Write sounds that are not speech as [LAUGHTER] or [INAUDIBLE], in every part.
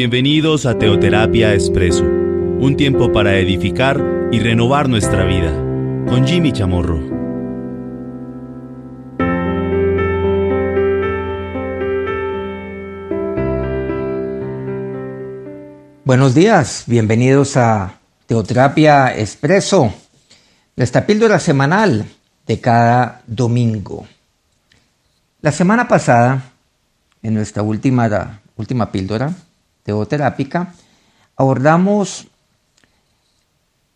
Bienvenidos a Teoterapia Expreso, un tiempo para edificar y renovar nuestra vida, con Jimmy Chamorro. Buenos días, bienvenidos a Teoterapia Expreso, nuestra píldora semanal de cada domingo. La semana pasada, en nuestra última, última píldora, teoterápica, abordamos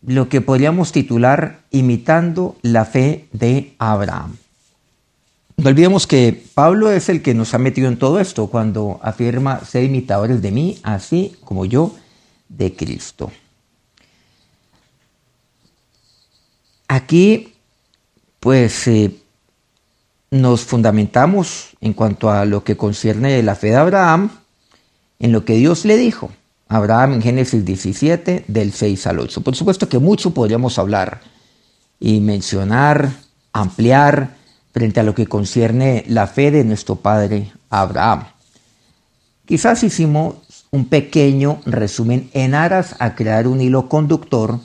lo que podríamos titular imitando la fe de Abraham. No olvidemos que Pablo es el que nos ha metido en todo esto cuando afirma ser imitadores de mí, así como yo de Cristo. Aquí, pues, eh, nos fundamentamos en cuanto a lo que concierne la fe de Abraham, en lo que Dios le dijo Abraham en Génesis 17, del 6 al 8. Por supuesto que mucho podríamos hablar y mencionar, ampliar frente a lo que concierne la fe de nuestro padre Abraham. Quizás hicimos un pequeño resumen en aras a crear un hilo conductor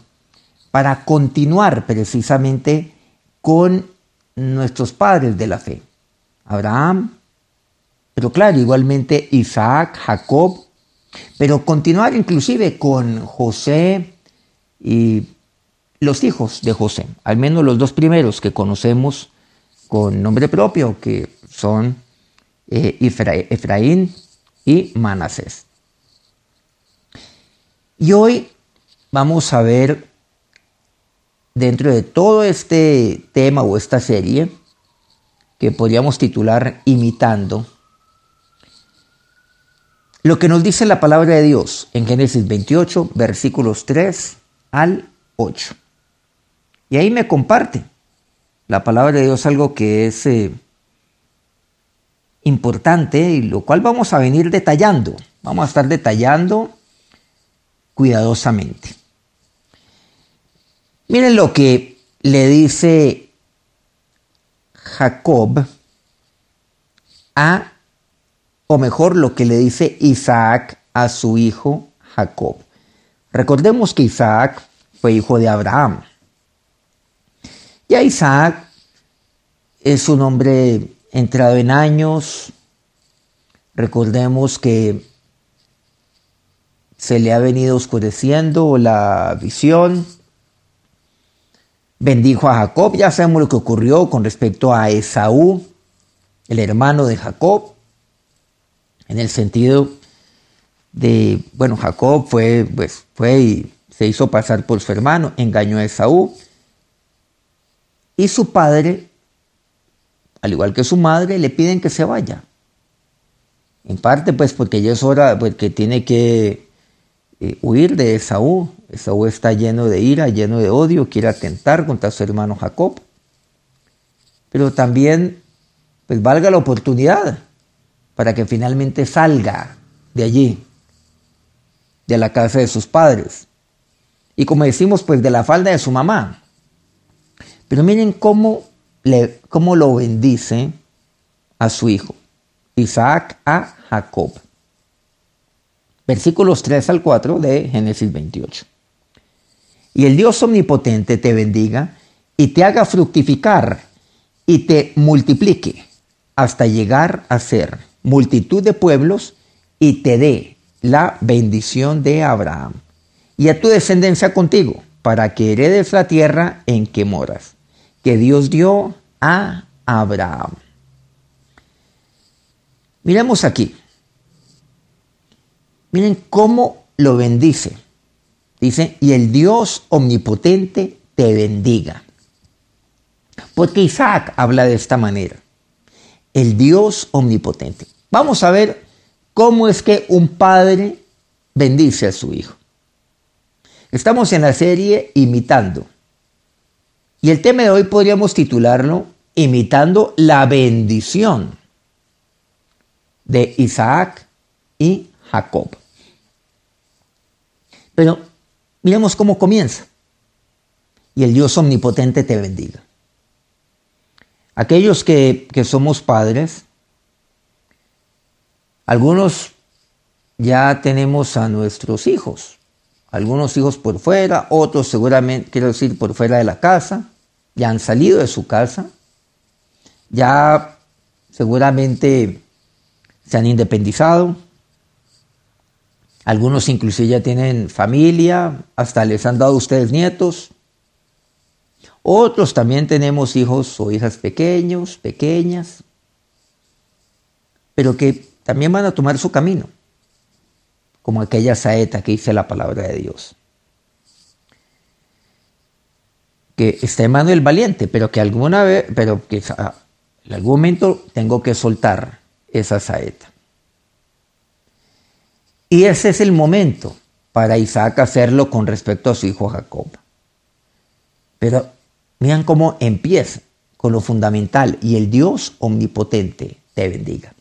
para continuar precisamente con nuestros padres de la fe. Abraham, pero claro, igualmente Isaac, Jacob, pero continuar inclusive con José y los hijos de José, al menos los dos primeros que conocemos con nombre propio, que son eh, Efraín y Manasés. Y hoy vamos a ver dentro de todo este tema o esta serie que podríamos titular Imitando, lo que nos dice la palabra de Dios en Génesis 28, versículos 3 al 8. Y ahí me comparte la palabra de Dios algo que es eh, importante y lo cual vamos a venir detallando. Vamos a estar detallando cuidadosamente. Miren lo que le dice Jacob a o mejor lo que le dice Isaac a su hijo Jacob. Recordemos que Isaac fue hijo de Abraham. Y a Isaac es un hombre entrado en años. Recordemos que se le ha venido oscureciendo la visión. Bendijo a Jacob. Ya sabemos lo que ocurrió con respecto a Esaú, el hermano de Jacob en el sentido de, bueno, Jacob fue, pues, fue y se hizo pasar por su hermano, engañó a Esaú, y su padre, al igual que su madre, le piden que se vaya. En parte, pues, porque ya es hora, porque tiene que eh, huir de Esaú. Esaú está lleno de ira, lleno de odio, quiere atentar contra su hermano Jacob. Pero también, pues, valga la oportunidad para que finalmente salga de allí, de la casa de sus padres. Y como decimos, pues de la falda de su mamá. Pero miren cómo, cómo lo bendice a su hijo, Isaac a Jacob. Versículos 3 al 4 de Génesis 28. Y el Dios omnipotente te bendiga y te haga fructificar y te multiplique hasta llegar a ser multitud de pueblos y te dé la bendición de Abraham y a tu descendencia contigo, para que heredes la tierra en que moras, que Dios dio a Abraham. Miremos aquí. Miren cómo lo bendice. Dice, y el Dios omnipotente te bendiga. Porque Isaac habla de esta manera. El Dios omnipotente. Vamos a ver cómo es que un padre bendice a su hijo. Estamos en la serie Imitando. Y el tema de hoy podríamos titularlo Imitando la bendición de Isaac y Jacob. Pero miremos cómo comienza. Y el Dios omnipotente te bendiga. Aquellos que, que somos padres, algunos ya tenemos a nuestros hijos. Algunos hijos por fuera, otros seguramente, quiero decir, por fuera de la casa, ya han salido de su casa, ya seguramente se han independizado. Algunos inclusive ya tienen familia, hasta les han dado ustedes nietos. Otros también tenemos hijos o hijas pequeños, pequeñas, pero que también van a tomar su camino, como aquella saeta que dice la palabra de Dios. Que está en mano del valiente, pero que alguna vez, pero que en algún momento tengo que soltar esa saeta. Y ese es el momento para Isaac hacerlo con respecto a su hijo Jacob. Pero Vean cómo empieza con lo fundamental y el Dios omnipotente te bendiga.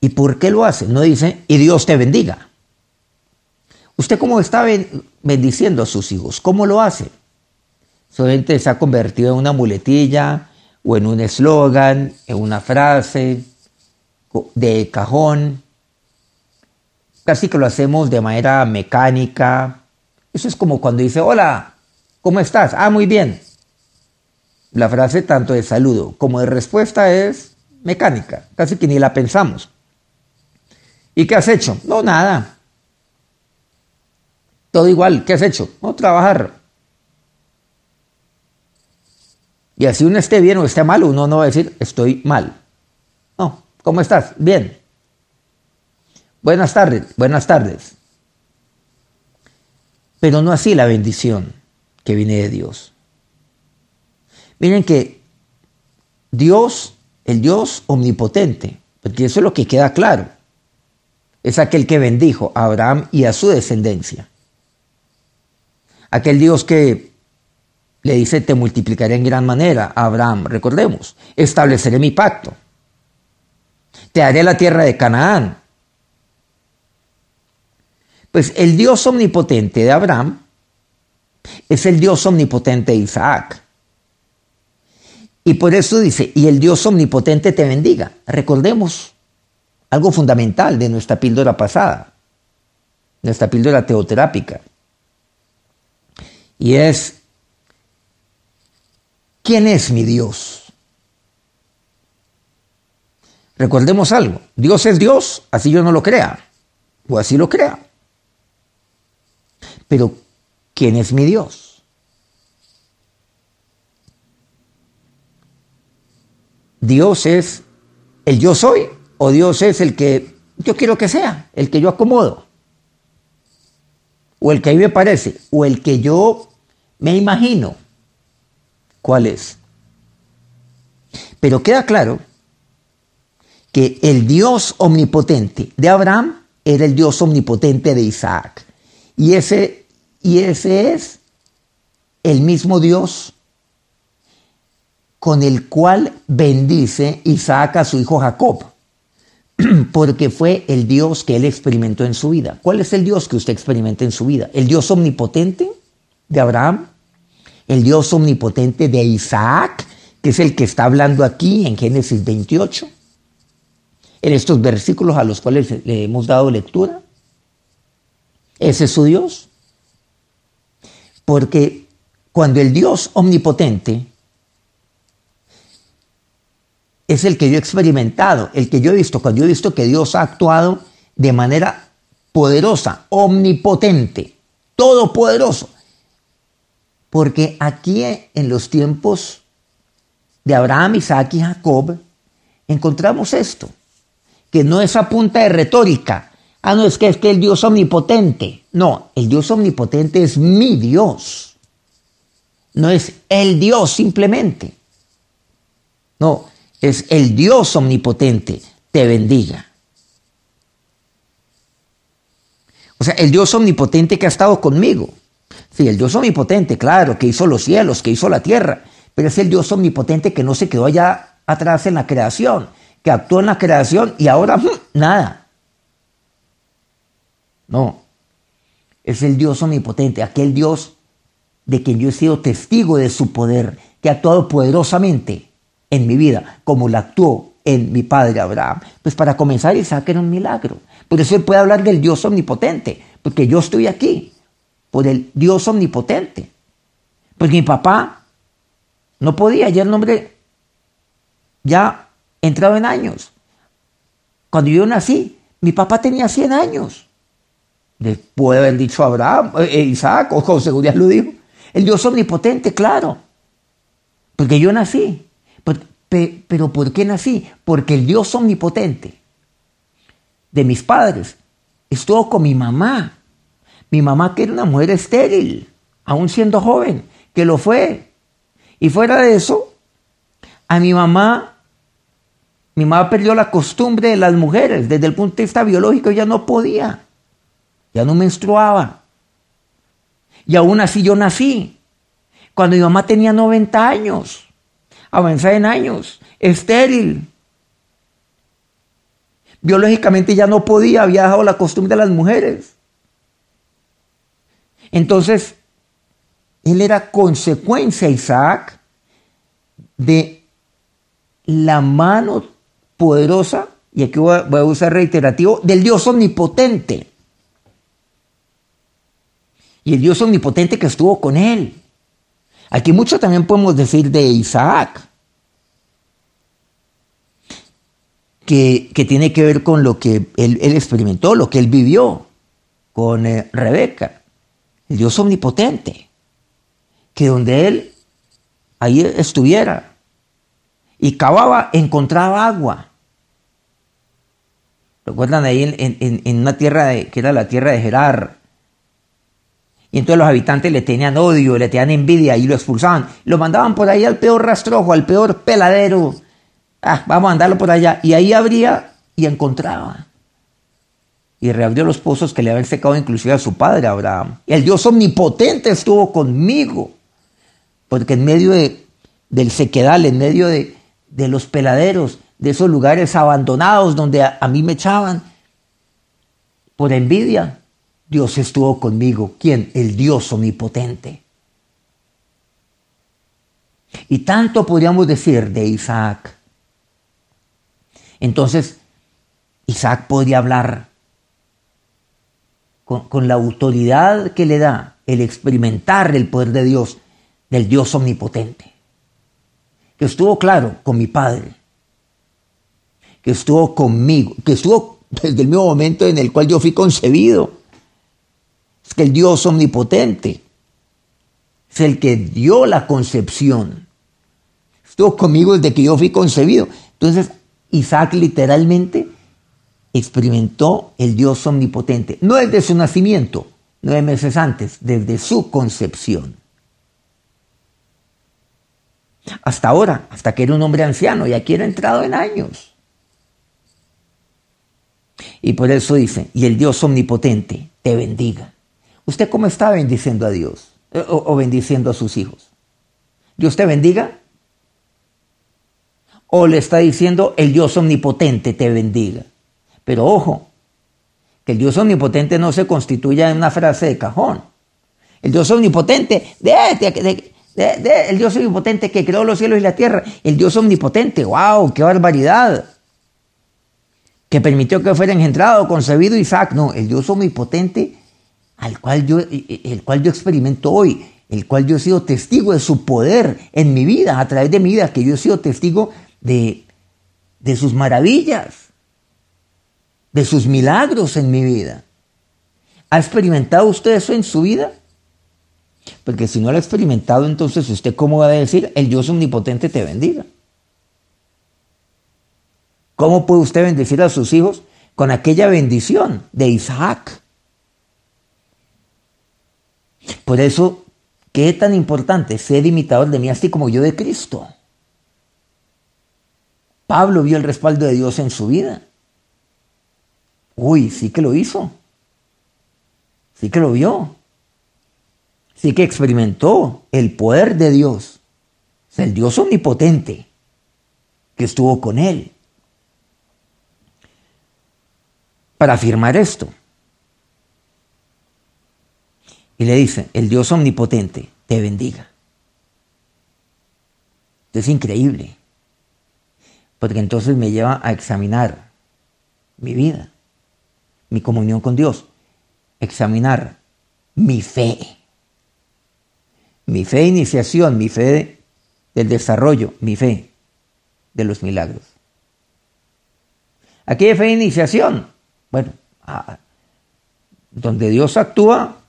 ¿Y por qué lo hace? No dice, y Dios te bendiga. ¿Usted cómo está bendiciendo a sus hijos? ¿Cómo lo hace? Solamente se ha convertido en una muletilla o en un eslogan, en una frase de cajón. Casi que lo hacemos de manera mecánica. Eso es como cuando dice, hola, ¿Cómo estás? Ah, muy bien. La frase tanto de saludo como de respuesta es mecánica, casi que ni la pensamos. ¿Y qué has hecho? No, nada. Todo igual, ¿qué has hecho? No, trabajar. Y así uno esté bien o esté mal, uno no va a decir estoy mal. No, ¿cómo estás? Bien. Buenas tardes, buenas tardes. Pero no así la bendición que viene de Dios. Miren que Dios, el Dios omnipotente, porque eso es lo que queda claro, es aquel que bendijo a Abraham y a su descendencia. Aquel Dios que le dice, te multiplicaré en gran manera Abraham, recordemos, estableceré mi pacto, te haré la tierra de Canaán. Pues el Dios omnipotente de Abraham es el Dios omnipotente de Isaac. Y por eso dice, y el Dios omnipotente te bendiga. Recordemos algo fundamental de nuestra píldora pasada, nuestra píldora teoterápica. Y es, ¿quién es mi Dios? Recordemos algo, Dios es Dios, así yo no lo crea, o así lo crea. Pero ¿Quién es mi Dios? Dios es el yo soy o Dios es el que yo quiero que sea, el que yo acomodo, o el que a mí me parece, o el que yo me imagino. ¿Cuál es? Pero queda claro que el Dios omnipotente de Abraham era el Dios omnipotente de Isaac. Y ese y ese es el mismo Dios con el cual bendice Isaac a su hijo Jacob, [CLEARS THROAT] porque fue el Dios que él experimentó en su vida. ¿Cuál es el Dios que usted experimenta en su vida? ¿El Dios omnipotente de Abraham? ¿El Dios omnipotente de Isaac, que es el que está hablando aquí en Génesis 28? En estos versículos a los cuales le hemos dado lectura. ¿Ese es su Dios? Porque cuando el Dios omnipotente es el que yo he experimentado, el que yo he visto, cuando yo he visto que Dios ha actuado de manera poderosa, omnipotente, todopoderoso. Porque aquí en los tiempos de Abraham, Isaac y Jacob, encontramos esto, que no es a punta de retórica, Ah, no, es que es que el Dios omnipotente. No, el Dios omnipotente es mi Dios. No es el Dios simplemente. No, es el Dios omnipotente. Te bendiga. O sea, el Dios omnipotente que ha estado conmigo. Sí, el Dios omnipotente, claro, que hizo los cielos, que hizo la tierra, pero es el Dios omnipotente que no se quedó allá atrás en la creación, que actuó en la creación y ahora ¡mm! nada. No, es el Dios omnipotente, aquel Dios de quien yo he sido testigo de su poder, que ha actuado poderosamente en mi vida, como la actuó en mi padre Abraham. Pues para comenzar, Isaac era un milagro. Por eso él puede hablar del Dios omnipotente, porque yo estoy aquí, por el Dios omnipotente. Porque mi papá no podía, ya el nombre ya entrado en años. Cuando yo nací, mi papá tenía 100 años. Le puede haber dicho Abraham, eh, eh, Isaac, o con seguridad lo dijo. El Dios omnipotente, claro. Porque yo nací. Pero, ¿por qué nací? Porque el Dios omnipotente de mis padres estuvo con mi mamá. Mi mamá que era una mujer estéril, aún siendo joven, que lo fue. Y fuera de eso, a mi mamá, mi mamá perdió la costumbre de las mujeres. Desde el punto de vista biológico ya no podía. Ya no menstruaba. Y aún así yo nací. Cuando mi mamá tenía 90 años avanzada en años, estéril. Biológicamente ya no podía, había dejado la costumbre de las mujeres. Entonces, él era consecuencia, Isaac, de la mano poderosa, y aquí voy a, usar reiterativo, del Dios omnipotente. Y el Dios omnipotente que estuvo con él. Aquí mucho también podemos decir de Isaac, que, tiene que ver con lo que él, experimentó, lo que él vivió con eh, Rebeca, el Dios omnipotente, que donde él ahí estuviera y cavaba, encontraba agua. ¿Recuerdan ahí en, una tierra que era la tierra de Gerar? Y entonces los habitantes le tenían odio, le tenían envidia y lo expulsaban. Lo mandaban por ahí al peor rastrojo, al peor peladero. Ah, vamos a mandarlo por allá. Y ahí abría y encontraba. Y reabrió los pozos que le habían secado inclusive a su padre Abraham. Y el Dios omnipotente estuvo conmigo. Porque en medio de, del sequedal, en medio de los peladeros, de esos lugares abandonados donde a mí me echaban, por envidia, Dios estuvo conmigo. ¿Quién? El Dios omnipotente. Y tanto podríamos decir de Isaac. Entonces, Isaac podría hablar con, la autoridad que le da el experimentar el poder de Dios, del Dios omnipotente. Que estuvo claro con mi padre. Que estuvo conmigo. Que estuvo desde el mismo momento en el cual yo fui concebido es que el Dios omnipotente es el que dio la concepción. Estuvo conmigo desde que yo fui concebido. Entonces, Isaac literalmente experimentó el Dios omnipotente, no desde su nacimiento, nueve meses antes, desde su concepción. Hasta ahora, hasta que era un hombre anciano y aquí era entrado en años. Y por eso dice, y el Dios omnipotente te bendiga. ¿Usted cómo está bendiciendo a Dios eh, o, bendiciendo a sus hijos? ¿Dios te bendiga? ¿O le está diciendo el Dios omnipotente te bendiga? Pero ojo, que el Dios omnipotente no se constituya en una frase de cajón. El Dios omnipotente, el Dios omnipotente que creó los cielos y la tierra, el Dios omnipotente, wow, qué barbaridad, que permitió que fuera engendrado, concebido Isaac. No, el Dios omnipotente al cual yo, el cual yo experimento hoy, el cual yo he sido testigo de su poder en mi vida, a través de mi vida, que yo he sido testigo de, de sus maravillas, de sus milagros en mi vida. ¿Ha experimentado usted eso en su vida? Porque si no lo ha experimentado, entonces usted cómo va a decir, el Dios omnipotente te bendiga. ¿Cómo puede usted bendecir a sus hijos con aquella bendición de Isaac? Por eso, ¿qué es tan importante ser imitador de mí así como yo de Cristo? Pablo vio el respaldo de Dios en su vida. Uy, sí que lo hizo. Sí que lo vio. Sí que experimentó el poder de Dios. O el Dios omnipotente que estuvo con él. Para afirmar esto, y le dice, el Dios omnipotente te bendiga. Es increíble. porque entonces me lleva a examinar mi vida, mi comunión con Dios, examinar mi fe, mi fe de iniciación, mi fe del desarrollo, mi fe de los milagros. Aquí hay fe de iniciación. Bueno, donde Dios actúa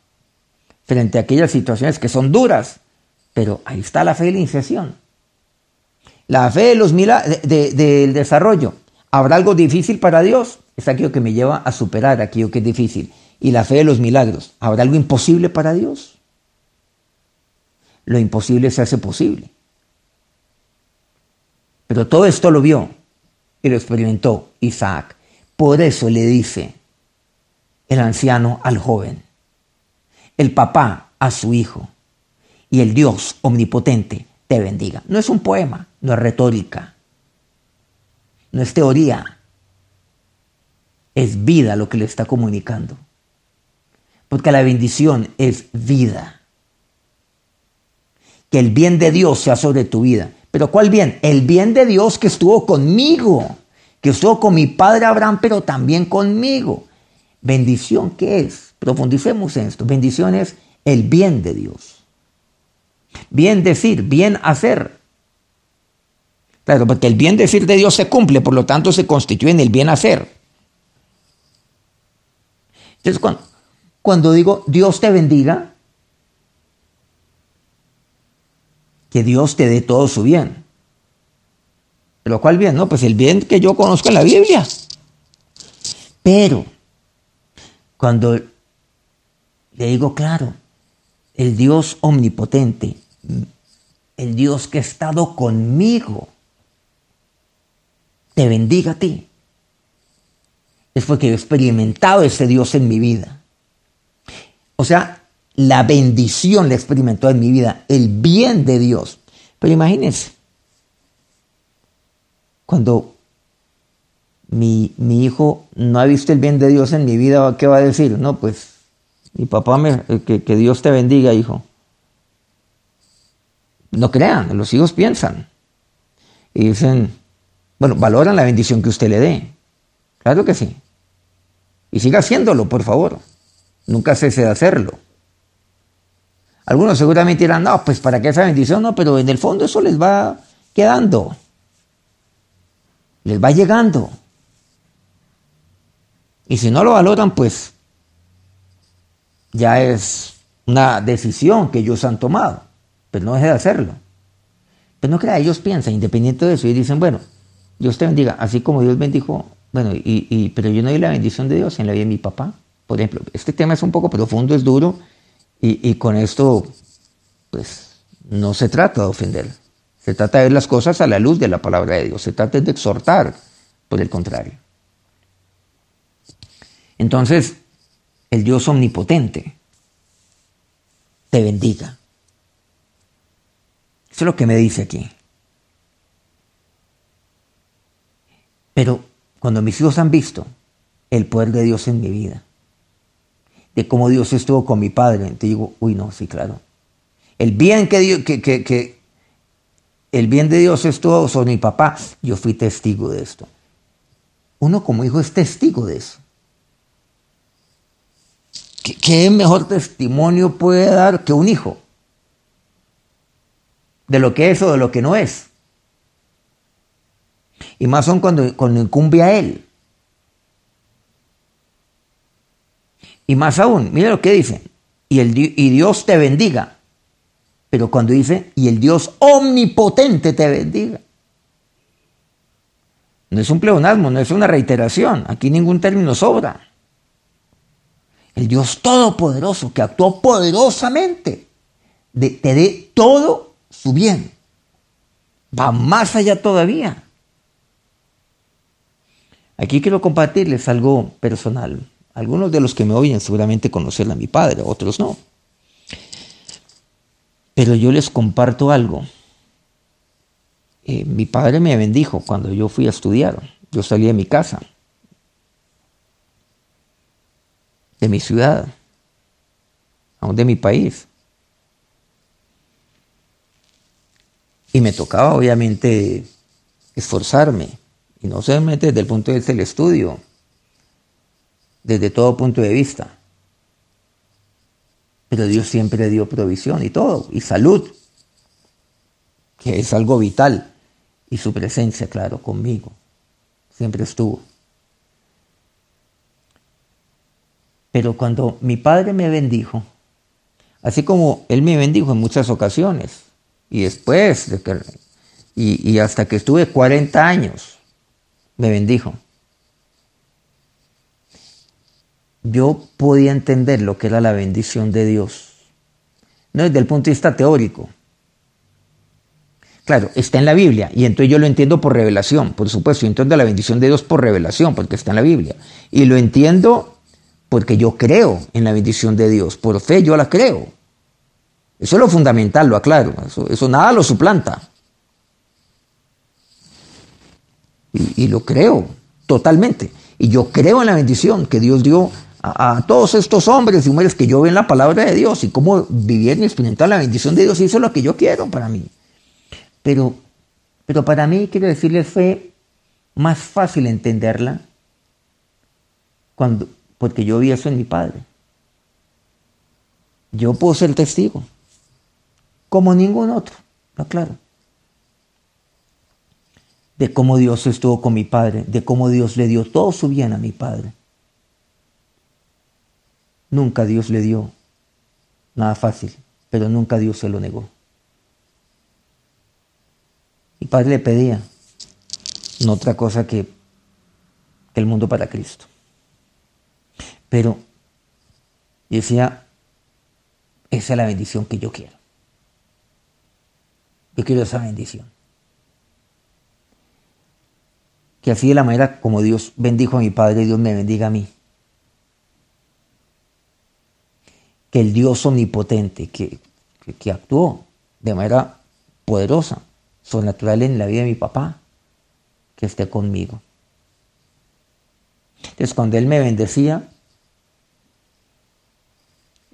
frente a aquellas situaciones que son duras, pero ahí está la fe de la iniciación. La fe de los del desarrollo. ¿Habrá algo difícil para Dios? Es aquello que me lleva a superar aquello que es difícil. Y la fe de los milagros. ¿Habrá algo imposible para Dios? Lo imposible se hace posible. Pero todo esto lo vio y lo experimentó Isaac. Por eso le dice el anciano al joven, el papá a su hijo y el Dios omnipotente te bendiga. No es un poema, no es retórica, no es teoría, es vida lo que le está comunicando. Porque la bendición es vida. Que el bien de Dios sea sobre tu vida. Pero ¿cuál bien? El bien de Dios que estuvo conmigo, que estuvo con mi padre Abraham, pero también conmigo. Bendición, ¿qué es? Profundicemos en esto. Bendición es el bien de Dios. Bien decir, bien hacer. Claro, porque el bien decir de Dios se cumple, por lo tanto se constituye en el bien hacer. Entonces, cuando, cuando digo Dios te bendiga, que Dios te dé todo su bien. Pero ¿cuál bien? No, pues el bien que yo conozco en la Biblia. Pero, cuando le digo, claro, el Dios omnipotente, el Dios que ha estado conmigo, te bendiga a ti. Es porque he experimentado ese Dios en mi vida. O sea, la bendición la he experimentado en mi vida, el bien de Dios. Pero imagínense, cuando mi, mi, hijo no ha visto el bien de Dios en mi vida, ¿qué va a decir? No, pues mi papá, me, eh, que, que Dios te bendiga, hijo. No crean, los hijos piensan. Y dicen, bueno, valoran la bendición que usted le dé. Claro que sí. Y siga haciéndolo, por favor. Nunca cese de hacerlo. Algunos seguramente dirán, no, pues para qué esa bendición, no, pero en el fondo eso les va quedando. Les va llegando. Y si no lo valoran, pues ya es una decisión que ellos han tomado, pero no deje de hacerlo. Pero no crea, ellos piensan, independiente de eso, y dicen, bueno, Dios te bendiga, así como Dios bendijo, bueno, y, pero yo no di la bendición de Dios en la vida de mi papá. Por ejemplo, este tema es un poco profundo, es duro, y, y con esto, pues, no se trata de ofender. Se trata de ver las cosas a la luz de la palabra de Dios. Se trata de exhortar, por el contrario. Entonces, el Dios omnipotente, te bendiga. Eso es lo que me dice aquí. Pero cuando mis hijos han visto el poder de Dios en mi vida, de cómo Dios estuvo con mi padre, te digo, uy, no, sí, claro. El bien que, Dios, que, que, que el bien de Dios estuvo sobre mi papá, yo fui testigo de esto. Uno como hijo es testigo de eso. ¿Qué, mejor testimonio puede dar que un hijo? De lo que es o de lo que no es. Y más son cuando, cuando incumbe a él. Y más aún, mira lo que dice. Y, el, y Dios te bendiga. Pero cuando dice, y el Dios omnipotente te bendiga. No es un pleonasmo, no es una reiteración. Aquí ningún término sobra el Dios Todopoderoso que actuó poderosamente, te dé todo su bien. Va más allá todavía. Aquí quiero compartirles algo personal. Algunos de los que me oyen seguramente conocen a mi padre, otros no. Pero yo les comparto algo. Eh, mi padre me bendijo cuando yo fui a estudiar. Yo salí de mi casa. De mi ciudad, aún de mi país. Y me tocaba obviamente esforzarme Y no solamente desde el punto de vista del estudio, desde todo punto de vista. Pero Dios siempre dio provisión y todo, y salud, que es algo vital, y su presencia, claro, conmigo, siempre estuvo. Pero cuando mi padre me bendijo, así como él me bendijo en muchas ocasiones, y después, de que, y, y hasta que estuve 40 años, me bendijo. Yo podía entender lo que era la bendición de Dios, no desde el punto de vista teórico. Claro, está en la Biblia y entonces yo lo entiendo por revelación, por supuesto, yo entiendo la bendición de Dios por revelación, porque está en la Biblia. Y lo entiendo porque yo creo en la bendición de Dios, por fe yo la creo. Eso es lo fundamental, lo aclaro, eso, nada lo suplanta. Y, lo creo totalmente. Y yo creo en la bendición que Dios dio a, todos estos hombres y mujeres que yo veo en la palabra de Dios y cómo vivieron y experimentar la bendición de Dios. Y eso es lo que yo quiero para mí. Pero, pero para mí, quiero decirles, fue más fácil entenderla cuando, porque yo vi eso en mi padre. Yo puedo ser testigo, como ningún otro, no claro, de cómo Dios estuvo con mi padre, de cómo Dios le dio todo su bien a mi padre. Nunca Dios le dio nada fácil, pero nunca Dios se lo negó. Mi padre le pedía no otra cosa que el mundo para Cristo. Pero decía, esa es la bendición que yo quiero. Yo quiero esa bendición. Que así de la manera como Dios bendijo a mi Padre, Dios me bendiga a mí. Que el Dios omnipotente que, que, que actuó de manera poderosa, sobrenatural en la vida de mi papá, que esté conmigo. Entonces cuando Él me bendecía,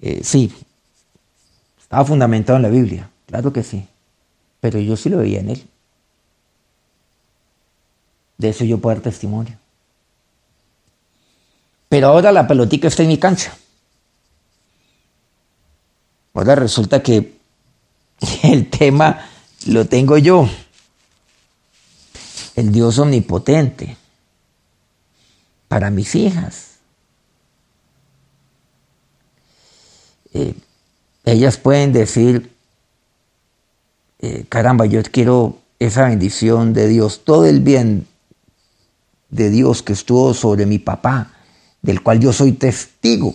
eh, sí, estaba fundamentado en la Biblia, claro que sí, pero yo sí lo veía en él. De eso yo puedo dar testimonio. Pero ahora la pelotica está en mi cancha. Ahora resulta que [LAUGHS] el tema lo tengo yo. El Dios omnipotente. Para mis hijas. Eh, ellas pueden decir, eh, caramba, yo quiero esa bendición de Dios, todo el bien de Dios que estuvo sobre mi papá, del cual yo soy testigo,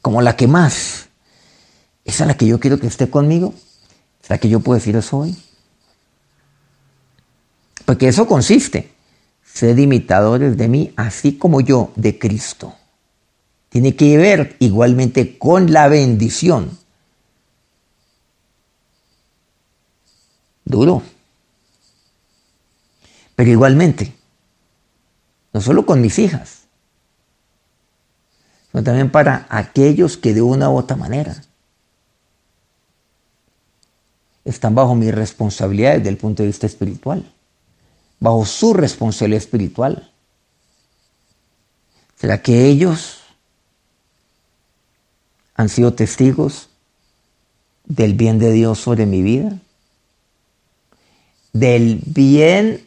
como la que más, esa es la que yo quiero que esté conmigo, la que yo puedo decir eso hoy. Porque eso consiste, ser imitadores de mí, así como yo de Cristo tiene que ver igualmente con la bendición. Duro. Pero igualmente, no solo con mis hijas, sino también para aquellos que de una u otra manera están bajo mi responsabilidad desde el punto de vista espiritual, bajo su responsabilidad espiritual. ¿Será que ellos han sido testigos del bien de Dios sobre mi vida, del bien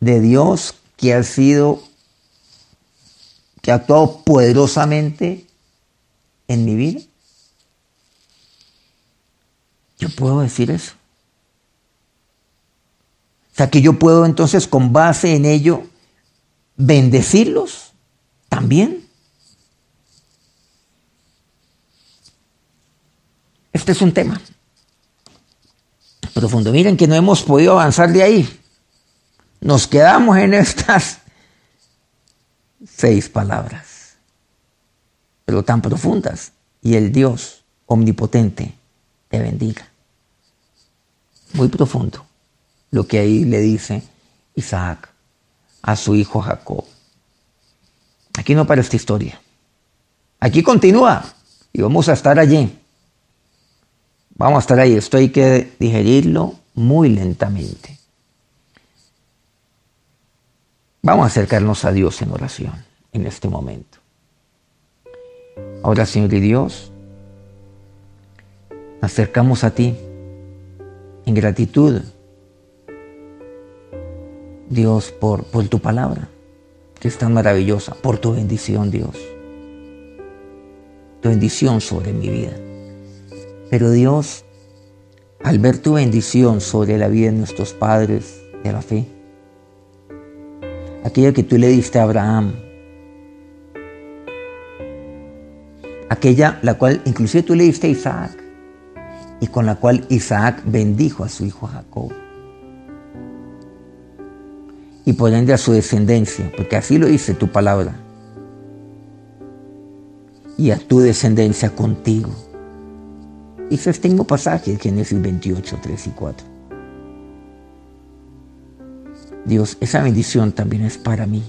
de Dios que ha sido, que ha actuado poderosamente en mi vida. Yo puedo decir eso. O sea que yo puedo entonces con base en ello bendecirlos también. Este es un tema profundo. Miren que no hemos podido avanzar de ahí. Nos quedamos en estas seis palabras, pero tan profundas. Y el Dios omnipotente te bendiga. Muy profundo lo que ahí le dice Isaac a su hijo Jacob. Aquí no para esta historia. Aquí continúa y vamos a estar allí Vamos a estar ahí, esto hay que digerirlo muy lentamente. Vamos a acercarnos a Dios en oración en este momento. Ahora, Señor y Dios, acercamos a ti en gratitud, Dios, por, por tu palabra, que es tan maravillosa, por tu bendición, Dios. Tu bendición sobre mi vida. Pero Dios, al ver tu bendición sobre la vida de nuestros padres de la fe, aquella que tú le diste a Abraham, aquella la cual inclusive tú le diste a Isaac, y con la cual Isaac bendijo a su hijo Jacob. Y por ende a su descendencia, porque así lo dice tu palabra. Y a tu descendencia contigo. Dice este mismo pasaje de Génesis 28, 3 y 4. Dios, esa bendición también es para mí,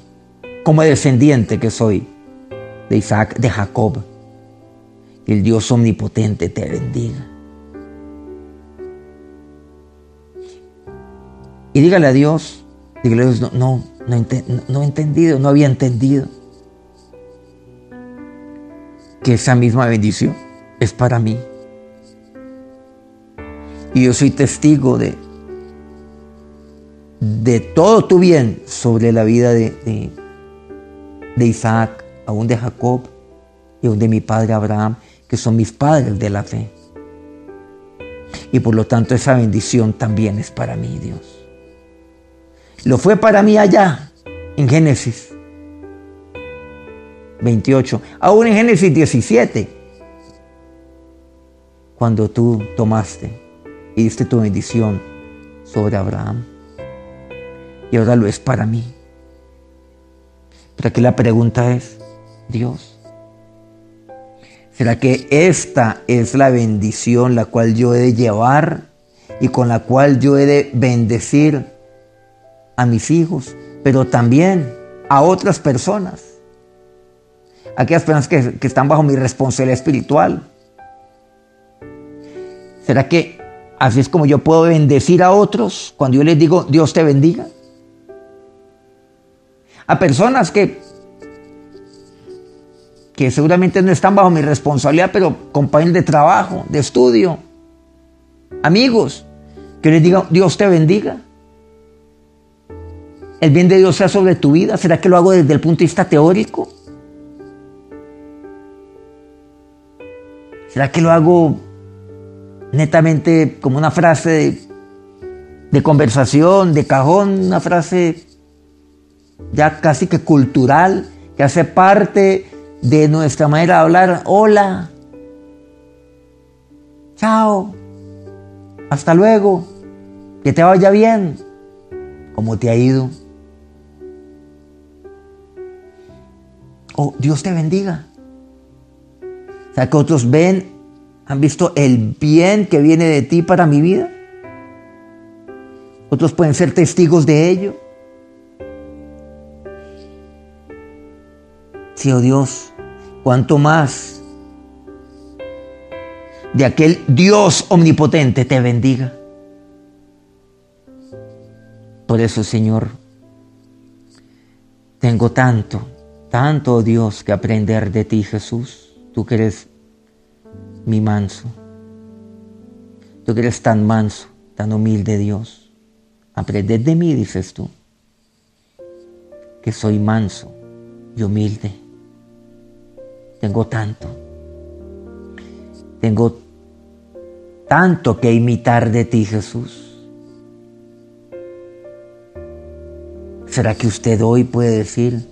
como descendiente que soy de Isaac, de Jacob. El Dios omnipotente te bendiga. Y dígale a Dios, dígale a Dios, no, no, he entendido, no había entendido que esa misma bendición es para mí. Y yo soy testigo de, de todo tu bien sobre la vida de, de, de Isaac, aún de Jacob y aún de mi padre Abraham, que son mis padres de la fe. Y por lo tanto esa bendición también es para mí, Dios. Lo fue para mí allá, en Génesis 28, aún en Génesis 17, cuando tú tomaste y diste tu bendición sobre Abraham. Y ahora lo es para mí. Pero aquí la pregunta es, Dios, ¿será que esta es la bendición la cual yo he de llevar y con la cual yo he de bendecir a mis hijos, pero también a otras personas. Aquellas personas que, que están bajo mi responsabilidad espiritual. ¿Será que así es como yo puedo bendecir a otros cuando yo les digo Dios te bendiga? A personas que, que seguramente no están bajo mi responsabilidad, pero compañeros de trabajo, de estudio, amigos, que les diga Dios te bendiga el bien de Dios sea sobre tu vida? ¿Será que lo hago desde el punto de vista teórico? ¿Será que lo hago netamente como una frase de, conversación, de cajón, una frase ya casi que cultural, que hace parte de nuestra manera de hablar? Hola, chao, hasta luego, que te vaya bien, ¿cómo te ha ido? oh, Dios te bendiga. O sea, que otros ven, han visto el bien que viene de ti para mi vida. Otros pueden ser testigos de ello. Sí, oh Dios, cuanto más de aquel Dios omnipotente te bendiga. Por eso, Señor, tengo tanto tanto, Dios, que aprender de ti, Jesús. Tú que eres mi manso. Tú que eres tan manso, tan humilde, Dios. Aprended de mí, dices tú, que soy manso y humilde. Tengo tanto. Tengo tanto que imitar de ti, Jesús. ¿Será que usted hoy puede decir,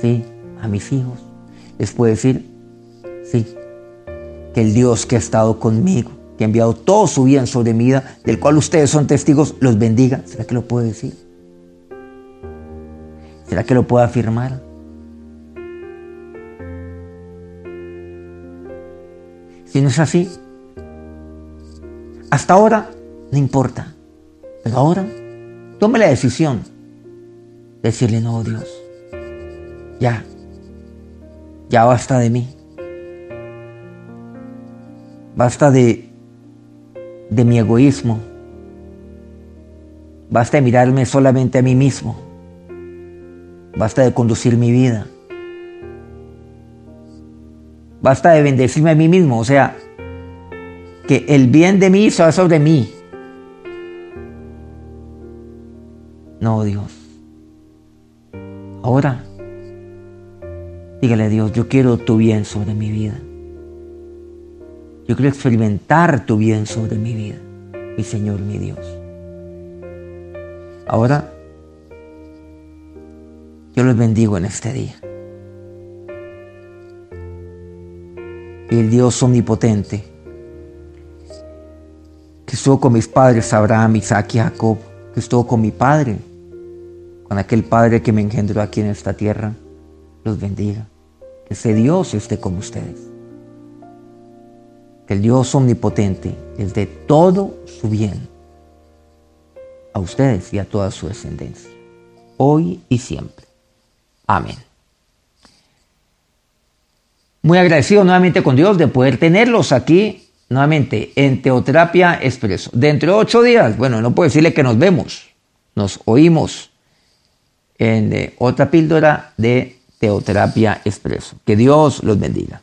sí, a mis hijos. Les puedo decir, sí, que el Dios que ha estado conmigo, que ha enviado todo su bien sobre mi vida, del cual ustedes son testigos, los bendiga. ¿Será que lo puedo decir? ¿Será que lo puedo afirmar? Si no es así, hasta ahora no importa, pero ahora tome la decisión de decirle no, Dios ya, ya basta de mí. Basta de de mi egoísmo. Basta de mirarme solamente a mí mismo. Basta de conducir mi vida. Basta de bendecirme a mí mismo. O sea, que el bien de mí se va sobre mí. No, Dios. Ahora, dígale a Dios, yo quiero tu bien sobre mi vida. Yo quiero experimentar tu bien sobre mi vida, mi Señor, mi Dios. Ahora, yo los bendigo en este día. El Dios omnipotente, que estuvo con mis padres, Abraham, Isaac y Jacob, que estuvo con mi Padre, con aquel Padre que me engendró aquí en esta tierra, los bendiga. Que ese Dios esté con ustedes. El Dios omnipotente les dé todo su bien a ustedes y a toda su descendencia, hoy y siempre. Amén. Muy agradecido nuevamente con Dios de poder tenerlos aquí nuevamente en Teoterapia Expreso. Dentro de ocho días, bueno, no puedo decirle que nos vemos, nos oímos en eh, otra píldora de Teoterapia Expreso. Que Dios los bendiga.